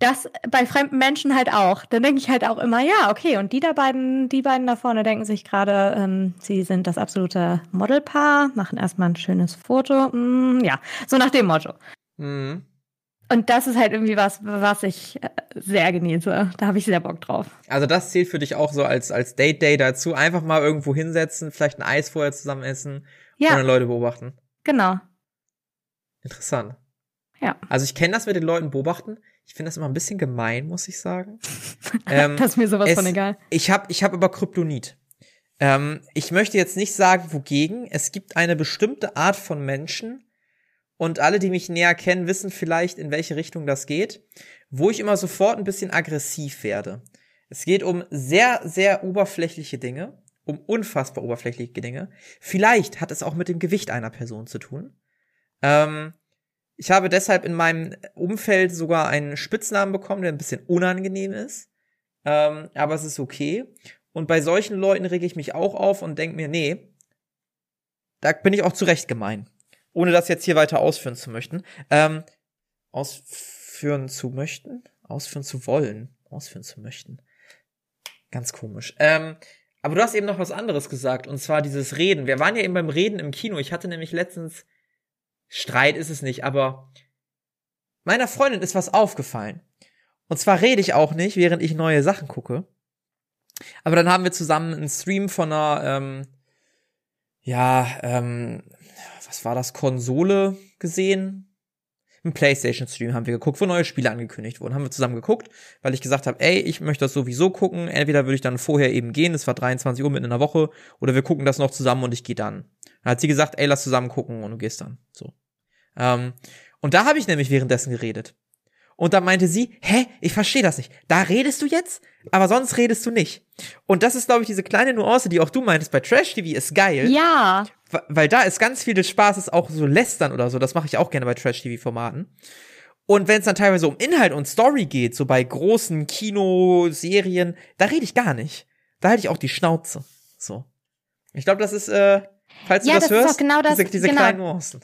das bei fremden Menschen halt auch. Dann denke ich halt auch immer, ja, okay, und die da beiden, die beiden da vorne denken sich gerade, ähm, sie sind das absolute Modelpaar, machen erstmal ein schönes Foto. Mm, ja, so nach dem Motto. Mhm. Und das ist halt irgendwie was, was ich äh, sehr genieße. Da habe ich sehr Bock drauf. Also das zählt für dich auch so als, als Date-Day dazu. Einfach mal irgendwo hinsetzen, vielleicht ein Eis vorher zusammen essen ja. und dann Leute beobachten. Genau. Interessant. Ja. Also ich kenne das mit den Leuten beobachten. Ich finde das immer ein bisschen gemein, muss ich sagen. ähm, <laughs> das ist mir sowas es, von egal. Ich habe ich hab aber Kryptonit. Ähm, ich möchte jetzt nicht sagen, wogegen. Es gibt eine bestimmte Art von Menschen, und alle, die mich näher kennen, wissen vielleicht, in welche Richtung das geht, wo ich immer sofort ein bisschen aggressiv werde. Es geht um sehr, sehr oberflächliche Dinge, um unfassbar oberflächliche Dinge. Vielleicht hat es auch mit dem Gewicht einer Person zu tun. Ähm, ich habe deshalb in meinem Umfeld sogar einen Spitznamen bekommen, der ein bisschen unangenehm ist. Ähm, aber es ist okay. Und bei solchen Leuten rege ich mich auch auf und denke mir, nee, da bin ich auch zurecht gemein. Ohne das jetzt hier weiter ausführen zu möchten. Ähm, ausführen zu möchten? Ausführen zu wollen. Ausführen zu möchten. Ganz komisch. Ähm, aber du hast eben noch was anderes gesagt, und zwar dieses Reden. Wir waren ja eben beim Reden im Kino. Ich hatte nämlich letztens Streit ist es nicht, aber meiner Freundin ist was aufgefallen. Und zwar rede ich auch nicht, während ich neue Sachen gucke. Aber dann haben wir zusammen einen Stream von einer, ähm, ja, ähm, was war das, Konsole gesehen? Ein PlayStation-Stream haben wir geguckt, wo neue Spiele angekündigt wurden. Haben wir zusammen geguckt, weil ich gesagt habe, ey, ich möchte das sowieso gucken. Entweder würde ich dann vorher eben gehen, es war 23 Uhr mitten in der Woche, oder wir gucken das noch zusammen und ich gehe dann. Dann hat sie gesagt, ey, lass zusammen gucken und du gehst dann. So. Ähm, und da habe ich nämlich währenddessen geredet. Und dann meinte sie, hä, ich verstehe das nicht. Da redest du jetzt, aber sonst redest du nicht. Und das ist, glaube ich, diese kleine Nuance, die auch du meintest bei Trash TV, ist geil. Ja. Weil da ist ganz viel des Spaßes auch so lästern oder so. Das mache ich auch gerne bei Trash TV Formaten. Und wenn es dann teilweise um Inhalt und Story geht, so bei großen Kinoserien, da rede ich gar nicht. Da halte ich auch die Schnauze. So. Ich glaube, das ist, äh, falls ja, du das, das hörst, genau das, diese, diese genau. kleinen Nuancen.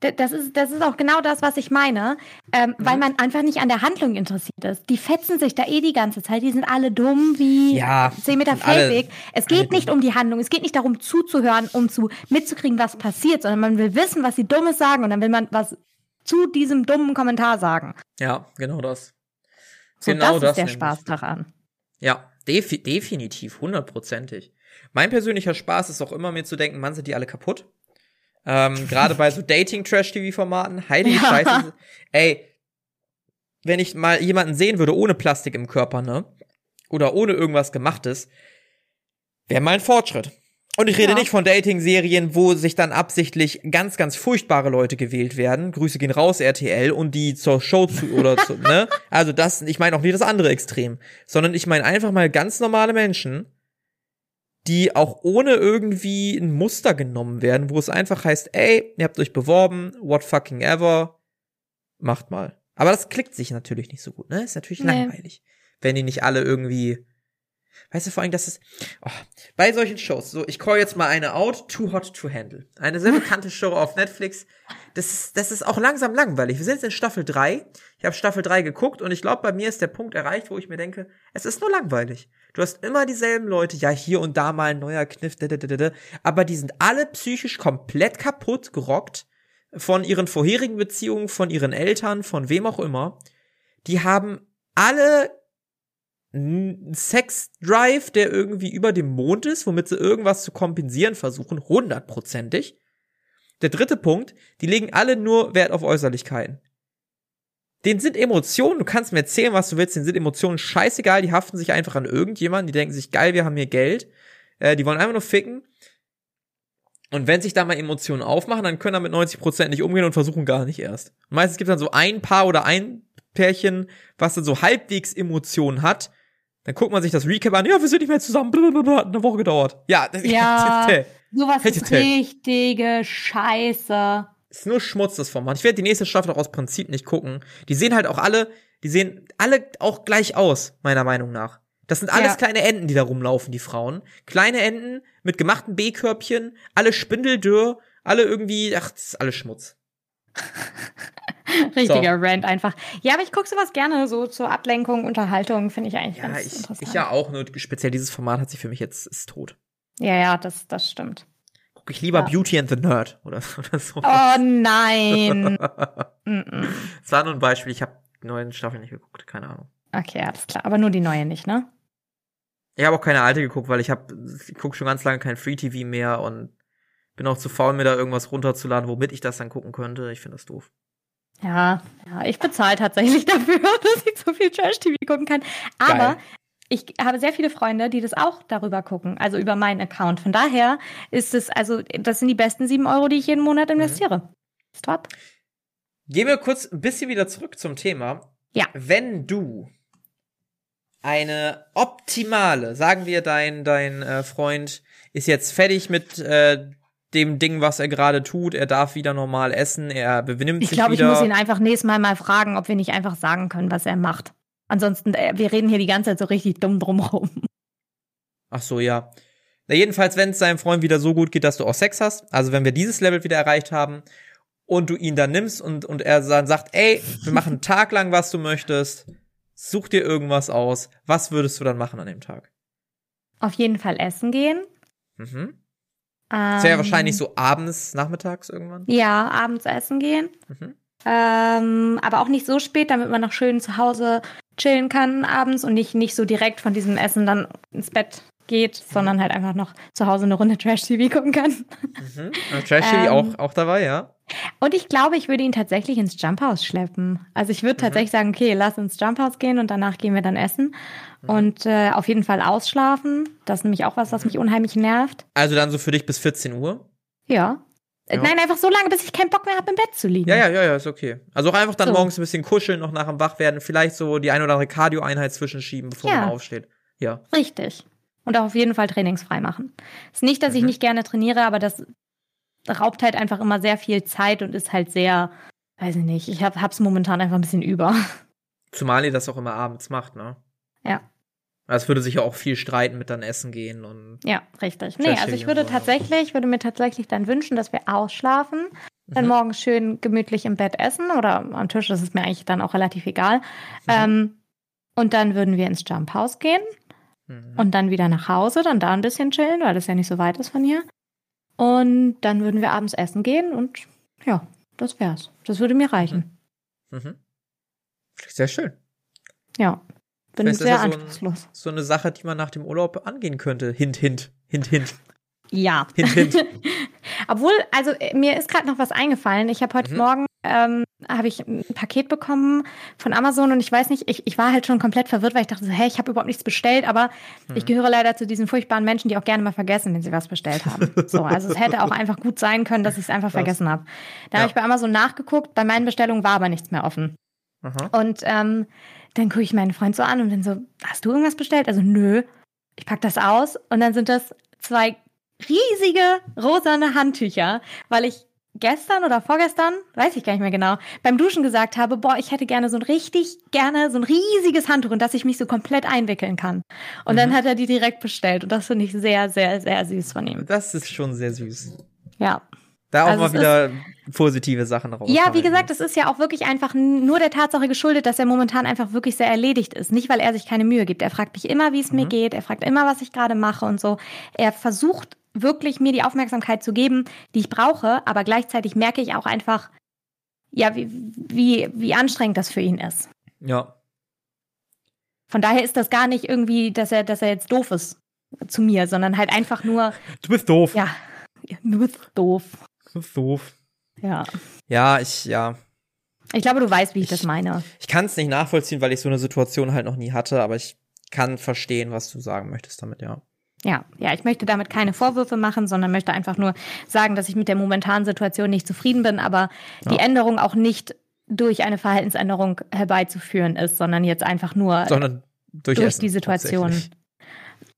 Das ist, das ist auch genau das, was ich meine, ähm, mhm. weil man einfach nicht an der Handlung interessiert ist. Die fetzen sich da eh die ganze Zeit, die sind alle dumm wie ja, 10 Meter Feldweg. Es geht nicht um die Handlung, es geht nicht darum zuzuhören, um zu mitzukriegen, was passiert, sondern man will wissen, was sie Dummes sagen und dann will man was zu diesem dummen Kommentar sagen. Ja, genau das. So, genau das, das ist der nämlich. Spaß daran. Ja, defi definitiv, hundertprozentig. Mein persönlicher Spaß ist auch immer mir zu denken, man sind die alle kaputt. Ähm, Gerade bei so <laughs> Dating-Trash-TV-Formaten. Heilige ja. Scheiße. Ey, wenn ich mal jemanden sehen würde ohne Plastik im Körper, ne? Oder ohne irgendwas gemachtes, wäre mal ein Fortschritt. Und ich rede ja. nicht von Dating-Serien, wo sich dann absichtlich ganz, ganz furchtbare Leute gewählt werden. Grüße gehen raus, RTL, und die zur Show zu, oder zu, ne? <laughs> Also das, ich meine auch nicht das andere Extrem. Sondern ich meine einfach mal ganz normale Menschen, die auch ohne irgendwie ein Muster genommen werden, wo es einfach heißt, ey, ihr habt euch beworben, what fucking ever, macht mal. Aber das klickt sich natürlich nicht so gut, ne? Ist natürlich nee. langweilig, wenn die nicht alle irgendwie Weißt du, vor allem, das ist, oh, bei solchen Shows, so, ich call jetzt mal eine out, Too Hot to Handle. Eine sehr bekannte Show auf Netflix. Das ist, das ist auch langsam langweilig. Wir sind jetzt in Staffel 3. Ich habe Staffel 3 geguckt und ich glaube, bei mir ist der Punkt erreicht, wo ich mir denke, es ist nur langweilig. Du hast immer dieselben Leute, ja, hier und da mal ein neuer Kniff, aber die sind alle psychisch komplett kaputt gerockt von ihren vorherigen Beziehungen, von ihren Eltern, von wem auch immer. Die haben alle Sex-Drive, der irgendwie über dem Mond ist, womit sie irgendwas zu kompensieren versuchen, hundertprozentig. Der dritte Punkt, die legen alle nur Wert auf Äußerlichkeiten. Den sind Emotionen, du kannst mir erzählen, was du willst, den sind Emotionen scheißegal, die haften sich einfach an irgendjemanden, die denken sich, geil, wir haben hier Geld, äh, die wollen einfach nur ficken. Und wenn sich da mal Emotionen aufmachen, dann können da mit 90% nicht umgehen und versuchen gar nicht erst. Und meistens gibt es dann so ein Paar oder ein Pärchen, was dann so halbwegs Emotionen hat, dann guckt man sich das Recap an, ja, wir sind nicht mehr zusammen, blablabla, hat eine Woche gedauert. Ja, <laughs> ja sowas ist richtige Scheiße. Ist nur Schmutz, das Format. Ich werde die nächste Staffel auch aus Prinzip nicht gucken. Die sehen halt auch alle, die sehen alle auch gleich aus, meiner Meinung nach. Das sind alles ja. kleine Enten, die da rumlaufen, die Frauen. Kleine Enten mit gemachten B-Körbchen, alle spindeldürr, alle irgendwie, ach, das ist alles Schmutz. <laughs> Richtiger so. Rant einfach. Ja, aber ich gucke sowas gerne, so zur Ablenkung, Unterhaltung, finde ich eigentlich ja, ganz ich, interessant. Ich ja auch, nur speziell dieses Format hat sich für mich jetzt ist tot. Ja, ja, das, das stimmt. Gucke ich lieber ja. Beauty and the Nerd oder, <laughs> oder so. Oh nein. <laughs> Es war nur ein Beispiel, ich habe die neuen Staffeln nicht geguckt, keine Ahnung. Okay, alles klar, aber nur die neue nicht, ne? Ich habe auch keine alte geguckt, weil ich habe ich gucke schon ganz lange kein Free TV mehr und bin auch zu faul, mir da irgendwas runterzuladen, womit ich das dann gucken könnte. Ich finde das doof. Ja, ja, ich bezahle tatsächlich <laughs> dafür, dass ich so viel Trash-TV gucken kann. Aber Geil. ich habe sehr viele Freunde, die das auch darüber gucken, also über meinen Account. Von daher ist es, also, das sind die besten sieben Euro, die ich jeden Monat mhm. investiere. Mhm. Stop. Gehen wir kurz ein bisschen wieder zurück zum Thema. Ja. Wenn du eine optimale, sagen wir, dein, dein äh, Freund ist jetzt fertig mit äh, dem Ding, was er gerade tut. Er darf wieder normal essen. Er benimmt ich sich glaub, wieder. Ich glaube, ich muss ihn einfach nächstes Mal mal fragen, ob wir nicht einfach sagen können, was er macht. Ansonsten, äh, wir reden hier die ganze Zeit so richtig dumm drumherum. Ach so, ja. Na, jedenfalls, wenn es seinem Freund wieder so gut geht, dass du auch Sex hast, also wenn wir dieses Level wieder erreicht haben und du ihn dann nimmst und, und er dann sagt, ey, wir machen einen Tag lang, was du möchtest, such dir irgendwas aus, was würdest du dann machen an dem Tag? Auf jeden Fall essen gehen. Mhm. Ähm, wäre wahrscheinlich so abends, nachmittags irgendwann? Ja, abends essen gehen. Mhm. Ähm, aber auch nicht so spät, damit man noch schön zu Hause chillen kann abends und nicht, nicht so direkt von diesem Essen dann ins Bett geht, mhm. sondern halt einfach noch zu Hause eine Runde Trash-TV gucken kann. Mhm. Trash-TV <laughs> ähm, auch, auch dabei, ja. Und ich glaube, ich würde ihn tatsächlich ins Jumphouse schleppen. Also ich würde mhm. tatsächlich sagen, okay, lass ins Jumphouse gehen und danach gehen wir dann essen. Mhm. Und äh, auf jeden Fall ausschlafen. Das ist nämlich auch was, was mich unheimlich nervt. Also dann so für dich bis 14 Uhr? Ja. Ja. Nein, einfach so lange, bis ich keinen Bock mehr habe, im Bett zu liegen. Ja, ja, ja, ja, ist okay. Also auch einfach dann so. morgens ein bisschen kuscheln, noch nach dem Wachwerden, vielleicht so die ein oder andere Cardio-Einheit zwischenschieben, bevor ja. man aufsteht. Ja. Richtig. Und auch auf jeden Fall trainingsfrei machen. Ist nicht, dass mhm. ich nicht gerne trainiere, aber das raubt halt einfach immer sehr viel Zeit und ist halt sehr, weiß ich nicht, ich hab, hab's momentan einfach ein bisschen über. Zumal ihr das auch immer abends macht, ne? Ja. Es würde sich ja auch viel streiten mit dann Essen gehen und. Ja, richtig. Nee, also ich würde tatsächlich, würde mir tatsächlich dann wünschen, dass wir ausschlafen, dann mhm. morgens schön gemütlich im Bett essen oder am Tisch, das ist mir eigentlich dann auch relativ egal. Mhm. Ähm, und dann würden wir ins Jump House gehen mhm. und dann wieder nach Hause, dann da ein bisschen chillen, weil das ja nicht so weit ist von hier. Und dann würden wir abends essen gehen und ja, das wär's. Das würde mir reichen. Mhm. mhm. Sehr schön. Ja, bin sehr ja anspruchslos. So, so, eine Sache, die man nach dem Urlaub angehen könnte. Hint, hint, hint, hint. Ja. Hint, hint. <laughs> Obwohl, also äh, mir ist gerade noch was eingefallen. Ich habe heute mhm. Morgen ähm, habe ich ein Paket bekommen von Amazon und ich weiß nicht, ich, ich war halt schon komplett verwirrt, weil ich dachte so, hey, ich habe überhaupt nichts bestellt, aber mhm. ich gehöre leider zu diesen furchtbaren Menschen, die auch gerne mal vergessen, wenn sie was bestellt haben. so, also es hätte auch <laughs> einfach gut sein können, dass ich es einfach vergessen habe. Da ja. habe ich bei Amazon nachgeguckt, bei meinen Bestellungen war aber nichts mehr offen. Aha. Und ähm, dann gucke ich meinen Freund so an und bin so, hast du irgendwas bestellt? Also nö. Ich pack das aus und dann sind das zwei riesige rosane Handtücher, weil ich gestern oder vorgestern, weiß ich gar nicht mehr genau, beim Duschen gesagt habe, boah, ich hätte gerne so ein richtig gerne so ein riesiges Handtuch, in das ich mich so komplett einwickeln kann. Und mhm. dann hat er die direkt bestellt und das finde ich sehr, sehr, sehr süß von ihm. Das ist schon sehr süß. Ja. Da auch also mal wieder ist, positive Sachen raus. Ja, wie gesagt, es ist ja auch wirklich einfach nur der Tatsache geschuldet, dass er momentan einfach wirklich sehr erledigt ist. Nicht, weil er sich keine Mühe gibt. Er fragt mich immer, wie es mhm. mir geht. Er fragt immer, was ich gerade mache und so. Er versucht wirklich mir die Aufmerksamkeit zu geben, die ich brauche, aber gleichzeitig merke ich auch einfach, ja, wie, wie, wie anstrengend das für ihn ist. Ja. Von daher ist das gar nicht irgendwie, dass er, dass er jetzt doof ist zu mir, sondern halt einfach nur. <laughs> Du bist doof. Ja. Du bist doof. Du bist doof. Ja. Ja, ich, ja. Ich glaube, du weißt, wie ich, ich das meine. Ich kann es nicht nachvollziehen, weil ich so eine Situation halt noch nie hatte, aber ich kann verstehen, was du sagen möchtest damit, ja. Ja, ja, ich möchte damit keine Vorwürfe machen, sondern möchte einfach nur sagen, dass ich mit der momentanen Situation nicht zufrieden bin, aber ja. die Änderung auch nicht durch eine Verhaltensänderung herbeizuführen ist, sondern jetzt einfach nur sondern durch, durch die Situation.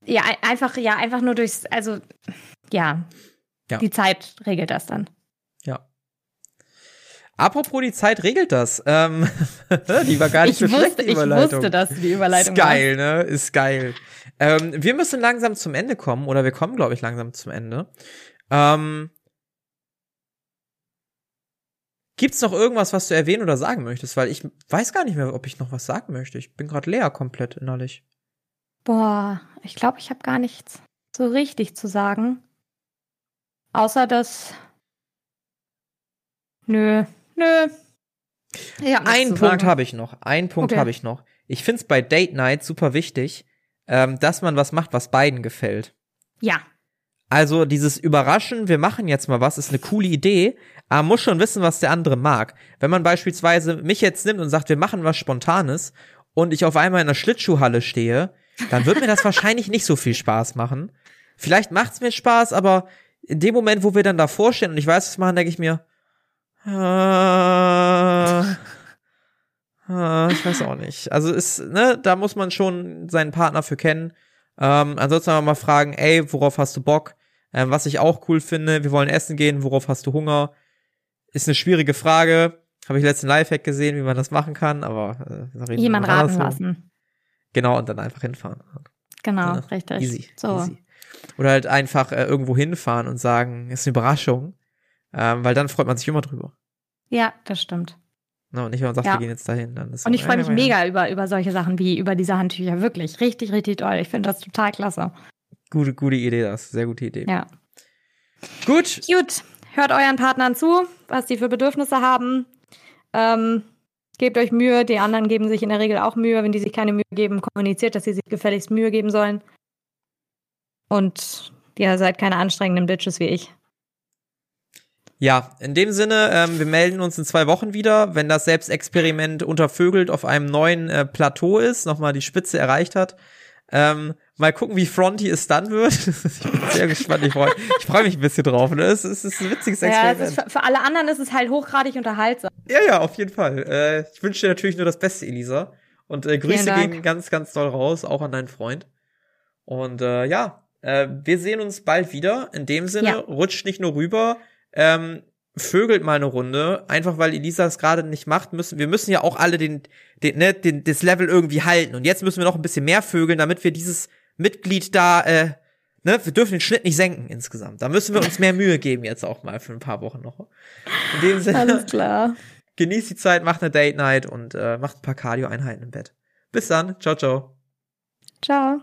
Ja, einfach, ja, einfach nur durchs, also ja, ja, die Zeit regelt das dann. Ja. Apropos die Zeit regelt das. Ähm, <laughs> die war gar nicht ich so wusste, schlecht, die Überleitung. Ich wusste, dass die Überleitung Ist geil, war. ne? Ist geil. Ähm, wir müssen langsam zum Ende kommen, oder wir kommen, glaube ich, langsam zum Ende. Ähm, Gibt's noch irgendwas, was du erwähnen oder sagen möchtest? Weil ich weiß gar nicht mehr, ob ich noch was sagen möchte. Ich bin gerade leer komplett innerlich. Boah, ich glaube, ich habe gar nichts so richtig zu sagen. Außer dass. Nö, nö. Ja, Einen Punkt habe ich noch. Einen Punkt okay. habe ich noch. Ich find's bei Date Night super wichtig, ähm, dass man was macht, was beiden gefällt. Ja. Also dieses Überraschen, wir machen jetzt mal was, ist eine coole Idee, aber man muss schon wissen, was der andere mag. Wenn man beispielsweise mich jetzt nimmt und sagt, wir machen was Spontanes und ich auf einmal in der Schlittschuhhalle stehe, dann wird mir das <laughs> wahrscheinlich nicht so viel Spaß machen. Vielleicht macht's mir Spaß, aber in dem Moment, wo wir dann davor stehen und ich weiß, was machen, denke ich mir, äh, ich weiß auch nicht. Also ist, ne, da muss man schon seinen Partner für kennen. Ähm, ansonsten aber mal fragen, ey, worauf hast du Bock? Ähm, was ich auch cool finde, wir wollen essen gehen, worauf hast du Hunger? Ist eine schwierige Frage. Habe ich letzten Lifehack gesehen, wie man das machen kann, aber äh, jemand raten lassen. Genau, und dann einfach hinfahren. Genau, ja, richtig. Easy, so. easy. Oder halt einfach äh, irgendwo hinfahren und sagen, ist eine Überraschung, ähm, weil dann freut man sich immer drüber. Ja, das stimmt. No, und nicht, wenn man sagt, ja. wir gehen jetzt dahin. Dann ist und ich freue mich mega über, über solche Sachen wie über diese Handtücher. Wirklich, richtig, richtig toll. Ich finde das total klasse. Gute, gute Idee, das. Sehr gute Idee. Ja. Gut. Gut. Hört euren Partnern zu, was die für Bedürfnisse haben. Ähm, gebt euch Mühe. Die anderen geben sich in der Regel auch Mühe. Wenn die sich keine Mühe geben, kommuniziert, dass sie sich gefälligst Mühe geben sollen. Und ihr seid keine anstrengenden Bitches wie ich. Ja, in dem Sinne, ähm, wir melden uns in zwei Wochen wieder, wenn das Selbstexperiment untervögelt auf einem neuen äh, Plateau ist, nochmal die Spitze erreicht hat. Ähm, mal gucken, wie fronty es dann wird. <laughs> ich bin sehr gespannt. Ich freue freu mich ein bisschen drauf. Ne? Es, es ist ein witziges Experiment. Ja, für, für, alle anderen ist es halt hochgradig unterhaltsam. Ja, ja, auf jeden Fall. Äh, ich wünsche dir natürlich nur das Beste, Elisa. Und äh, Grüße gehen ganz, ganz doll raus, auch an deinen Freund. Und äh, ja, äh, wir sehen uns bald wieder. In dem Sinne, ja. rutscht nicht nur rüber, ähm, vögelt mal eine Runde, einfach weil Elisa es gerade nicht macht, müssen wir müssen ja auch alle den, den, ne, den, das Level irgendwie halten. Und jetzt müssen wir noch ein bisschen mehr vögeln, damit wir dieses Mitglied da, äh, ne, wir dürfen den Schnitt nicht senken insgesamt. Da müssen wir uns mehr Mühe geben jetzt auch mal für ein paar Wochen noch. In dem Sinne. Alles klar. <laughs> Genießt die Zeit, macht eine Date Night und äh, macht ein paar Cardio-Einheiten im Bett. Bis dann. Ciao, ciao. Ciao.